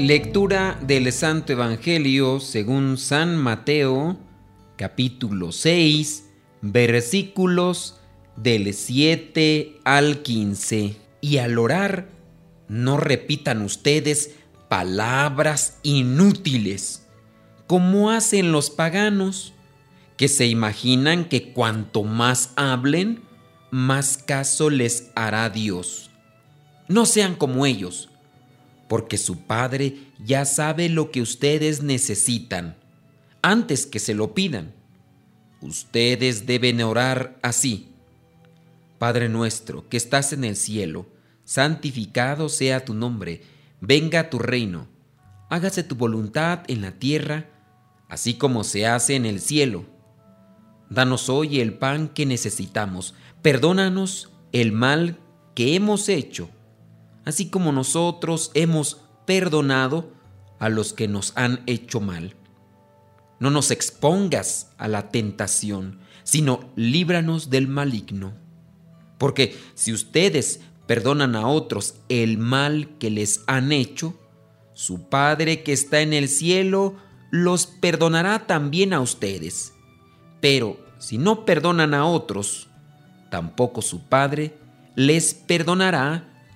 Lectura del Santo Evangelio según San Mateo, capítulo 6, versículos del 7 al 15. Y al orar, no repitan ustedes palabras inútiles, como hacen los paganos, que se imaginan que cuanto más hablen, más caso les hará Dios. No sean como ellos porque su Padre ya sabe lo que ustedes necesitan antes que se lo pidan. Ustedes deben orar así. Padre nuestro, que estás en el cielo, santificado sea tu nombre, venga tu reino, hágase tu voluntad en la tierra, así como se hace en el cielo. Danos hoy el pan que necesitamos, perdónanos el mal que hemos hecho así como nosotros hemos perdonado a los que nos han hecho mal. No nos expongas a la tentación, sino líbranos del maligno. Porque si ustedes perdonan a otros el mal que les han hecho, su Padre que está en el cielo los perdonará también a ustedes. Pero si no perdonan a otros, tampoco su Padre les perdonará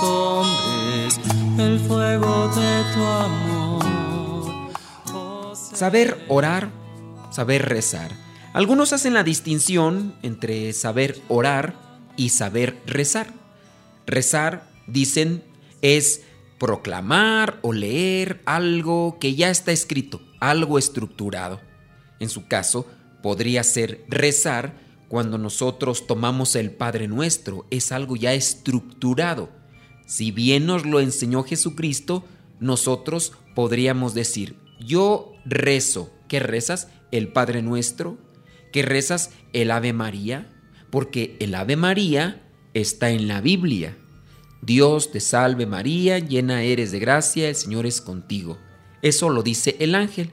hombres el fuego de tu amor. saber orar, saber rezar. Algunos hacen la distinción entre saber orar y saber rezar. Rezar, dicen, es proclamar o leer algo que ya está escrito, algo estructurado. En su caso, podría ser rezar cuando nosotros tomamos el Padre Nuestro, es algo ya estructurado. Si bien nos lo enseñó Jesucristo, nosotros podríamos decir, yo rezo. ¿Qué rezas? El Padre Nuestro. ¿Qué rezas? El Ave María. Porque el Ave María está en la Biblia. Dios te salve María, llena eres de gracia, el Señor es contigo. Eso lo dice el ángel.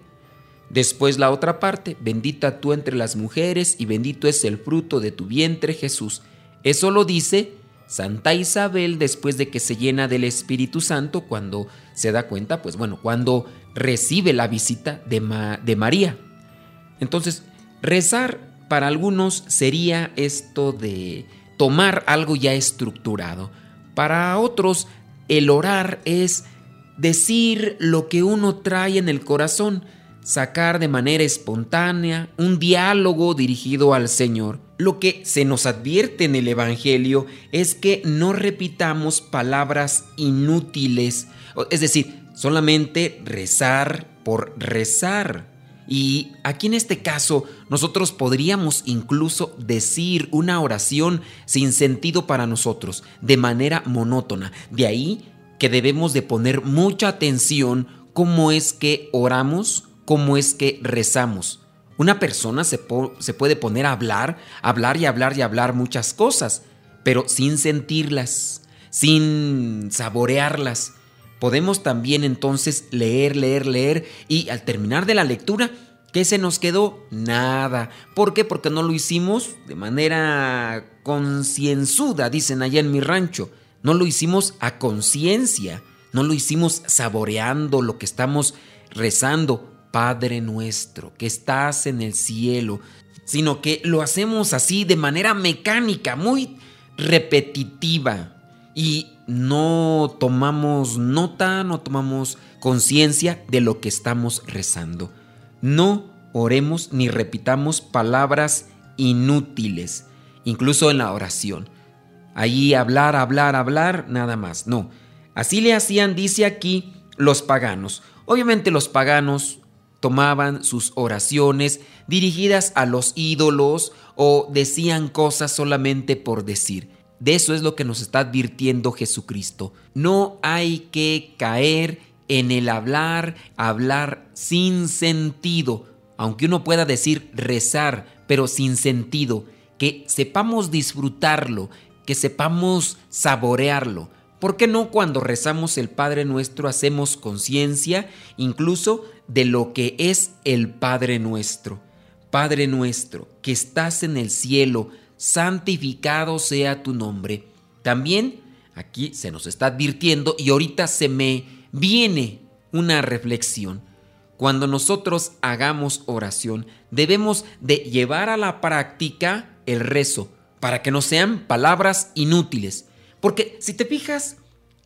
Después la otra parte, bendita tú entre las mujeres y bendito es el fruto de tu vientre Jesús. Eso lo dice Santa Isabel después de que se llena del Espíritu Santo cuando se da cuenta, pues bueno, cuando recibe la visita de, de María. Entonces, rezar para algunos sería esto de tomar algo ya estructurado. Para otros, el orar es decir lo que uno trae en el corazón sacar de manera espontánea un diálogo dirigido al Señor. Lo que se nos advierte en el Evangelio es que no repitamos palabras inútiles, es decir, solamente rezar por rezar. Y aquí en este caso nosotros podríamos incluso decir una oración sin sentido para nosotros, de manera monótona. De ahí que debemos de poner mucha atención cómo es que oramos, cómo es que rezamos. Una persona se, puede poner a hablar, hablar y hablar y hablar muchas cosas, pero sin sentirlas, sin saborearlas. Podemos también entonces leer, leer, leer y al terminar de la lectura, ¿qué se nos quedó? Nada. ¿Por qué? Porque no lo hicimos de manera concienzuda, dicen allá en mi rancho. No lo hicimos a conciencia, no lo hicimos saboreando lo que estamos rezando, Padre nuestro, que estás en el cielo, sino que lo hacemos así de manera mecánica, muy repetitiva y no tomamos nota, no tomamos conciencia de lo que estamos rezando. No oremos ni repitamos palabras inútiles, incluso en la oración. Ahí hablar, hablar, hablar, nada más. No. Así le hacían, dice aquí, los paganos. Obviamente los paganos tomaban sus oraciones dirigidas a los ídolos o decían cosas solamente por decir. De eso es lo que nos está advirtiendo Jesucristo. No hay que caer en el hablar, hablar sin sentido, aunque uno pueda decir rezar, pero sin sentido, que sepamos disfrutarlo, que sepamos saborearlo. ¿Por qué no cuando rezamos el Padre nuestro hacemos conciencia incluso de lo que es el Padre nuestro? Padre nuestro, que estás en el cielo, santificado sea tu nombre. También aquí se nos está advirtiendo y ahorita se me viene una reflexión. Cuando nosotros hagamos oración, debemos de llevar a la práctica el rezo para que no sean palabras inútiles. Porque si te fijas,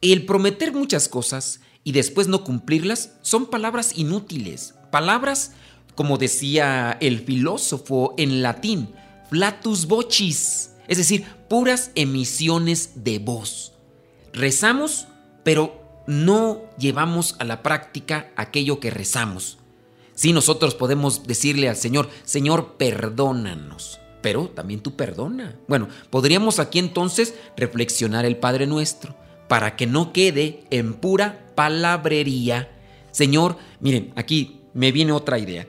el prometer muchas cosas y después no cumplirlas son palabras inútiles. Palabras, como decía el filósofo en latín, flatus vocis, es decir, puras emisiones de voz. Rezamos, pero no llevamos a la práctica aquello que rezamos. Si nosotros podemos decirle al Señor, Señor, perdónanos pero también tú perdona. Bueno, podríamos aquí entonces reflexionar el Padre Nuestro para que no quede en pura palabrería. Señor, miren, aquí me viene otra idea.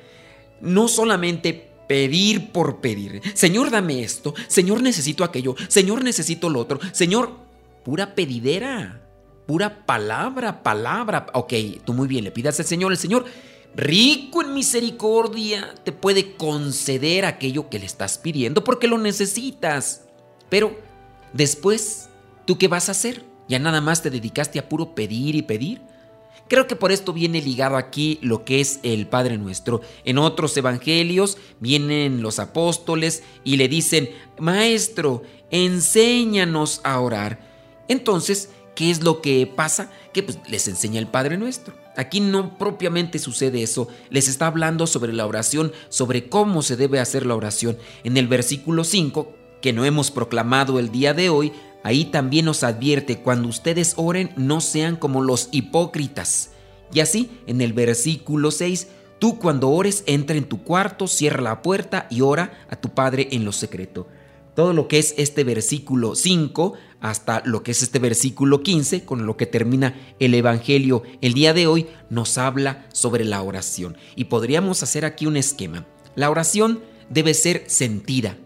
No solamente pedir por pedir. Señor, dame esto. Señor, necesito aquello. Señor, necesito lo otro. Señor, pura pedidera. Pura palabra, palabra. Ok, tú muy bien, le pidas al Señor. El Señor rico en misericordia, te puede conceder aquello que le estás pidiendo porque lo necesitas. Pero después, ¿tú qué vas a hacer? ¿Ya nada más te dedicaste a puro pedir y pedir? Creo que por esto viene ligado aquí lo que es el Padre Nuestro. En otros evangelios vienen los apóstoles y le dicen, Maestro, enséñanos a orar. Entonces, ¿qué es lo que pasa? Que pues, les enseña el Padre Nuestro. Aquí no propiamente sucede eso, les está hablando sobre la oración, sobre cómo se debe hacer la oración. En el versículo 5, que no hemos proclamado el día de hoy, ahí también nos advierte, cuando ustedes oren no sean como los hipócritas. Y así, en el versículo 6, tú cuando ores entra en tu cuarto, cierra la puerta y ora a tu Padre en lo secreto todo lo que es este versículo 5 hasta lo que es este versículo 15, con lo que termina el Evangelio el día de hoy, nos habla sobre la oración. Y podríamos hacer aquí un esquema. La oración debe ser sentida.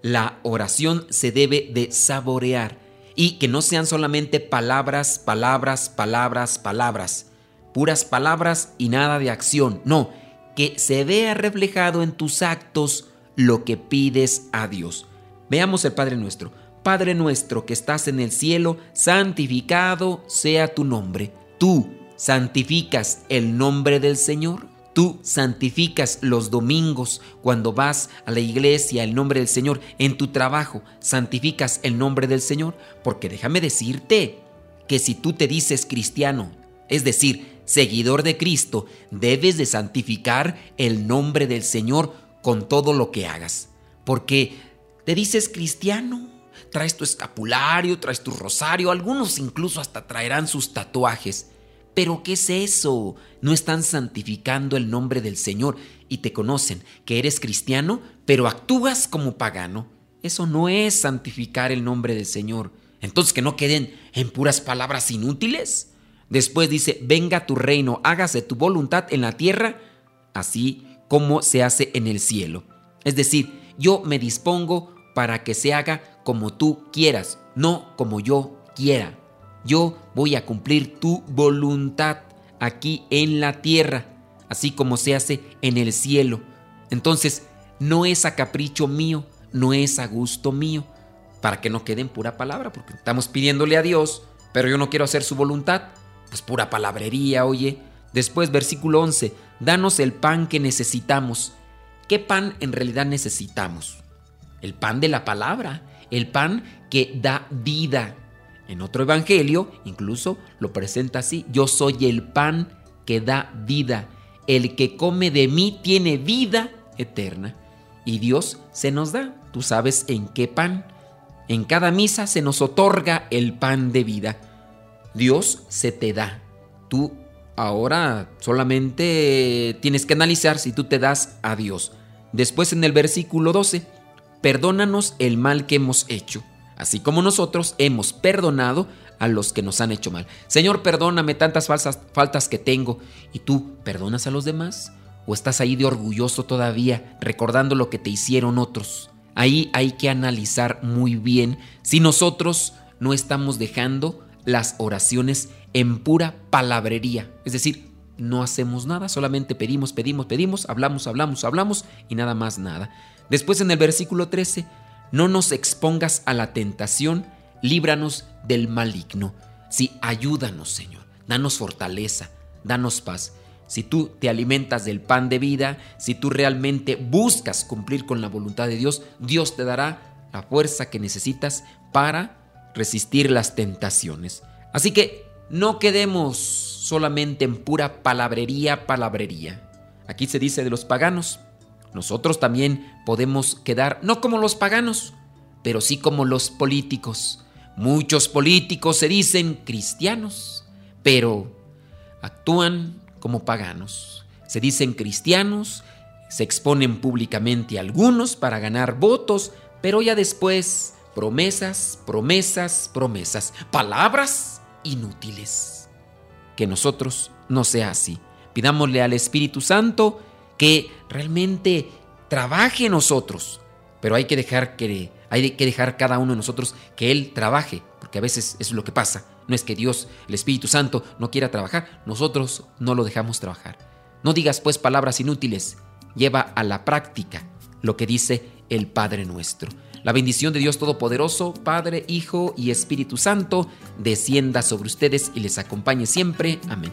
La oración se debe de saborear y que no sean solamente palabras, palabras, palabras, palabras, puras palabras y nada de acción. No, que se vea reflejado en tus actos lo que pides a Dios. Veamos el Padre nuestro. Padre nuestro que estás en el cielo, santificado sea tu nombre. Tú santificas el nombre del Señor. Tú santificas los domingos cuando vas a la iglesia el nombre del Señor. En tu trabajo santificas el nombre del Señor. Porque déjame decirte que si tú te dices cristiano, es decir, seguidor de Cristo, debes de santificar el nombre del Señor con todo lo que hagas. Porque te dices cristiano, traes tu escapulario, traes tu rosario, algunos incluso hasta traerán sus tatuajes. Pero ¿qué es eso? No están santificando el nombre del Señor y te conocen que eres cristiano, pero actúas como pagano. Eso no es santificar el nombre del Señor. Entonces que no queden en puras palabras inútiles. Después dice, venga tu reino, hágase tu voluntad en la tierra, así como se hace en el cielo. Es decir, yo me dispongo para que se haga como tú quieras, no como yo quiera. Yo voy a cumplir tu voluntad aquí en la tierra, así como se hace en el cielo. Entonces, no es a capricho mío, no es a gusto mío, para que no quede en pura palabra, porque estamos pidiéndole a Dios, pero yo no quiero hacer su voluntad, pues pura palabrería, oye. Después, versículo 11, danos el pan que necesitamos. ¿Qué pan en realidad necesitamos? El pan de la palabra, el pan que da vida. En otro evangelio incluso lo presenta así, yo soy el pan que da vida. El que come de mí tiene vida eterna. Y Dios se nos da, tú sabes en qué pan. En cada misa se nos otorga el pan de vida. Dios se te da. Tú ahora solamente tienes que analizar si tú te das a Dios. Después en el versículo 12, perdónanos el mal que hemos hecho, así como nosotros hemos perdonado a los que nos han hecho mal. Señor, perdóname tantas falsas, faltas que tengo. ¿Y tú perdonas a los demás? ¿O estás ahí de orgulloso todavía, recordando lo que te hicieron otros? Ahí hay que analizar muy bien si nosotros no estamos dejando las oraciones en pura palabrería. Es decir, no hacemos nada, solamente pedimos, pedimos, pedimos, hablamos, hablamos, hablamos y nada más nada. Después en el versículo 13, no nos expongas a la tentación, líbranos del maligno. Sí, ayúdanos, Señor, danos fortaleza, danos paz. Si tú te alimentas del pan de vida, si tú realmente buscas cumplir con la voluntad de Dios, Dios te dará la fuerza que necesitas para resistir las tentaciones. Así que no quedemos solamente en pura palabrería, palabrería. Aquí se dice de los paganos, nosotros también podemos quedar no como los paganos, pero sí como los políticos. Muchos políticos se dicen cristianos, pero actúan como paganos. Se dicen cristianos, se exponen públicamente algunos para ganar votos, pero ya después promesas, promesas, promesas, palabras inútiles. Que nosotros no sea así. Pidámosle al Espíritu Santo que realmente trabaje nosotros, pero hay que dejar que hay que dejar cada uno de nosotros que él trabaje, porque a veces es lo que pasa. No es que Dios, el Espíritu Santo, no quiera trabajar, nosotros no lo dejamos trabajar. No digas pues palabras inútiles, lleva a la práctica lo que dice el Padre nuestro. La bendición de Dios Todopoderoso, Padre, Hijo y Espíritu Santo, descienda sobre ustedes y les acompañe siempre. Amén.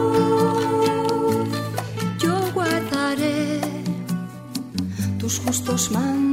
Yo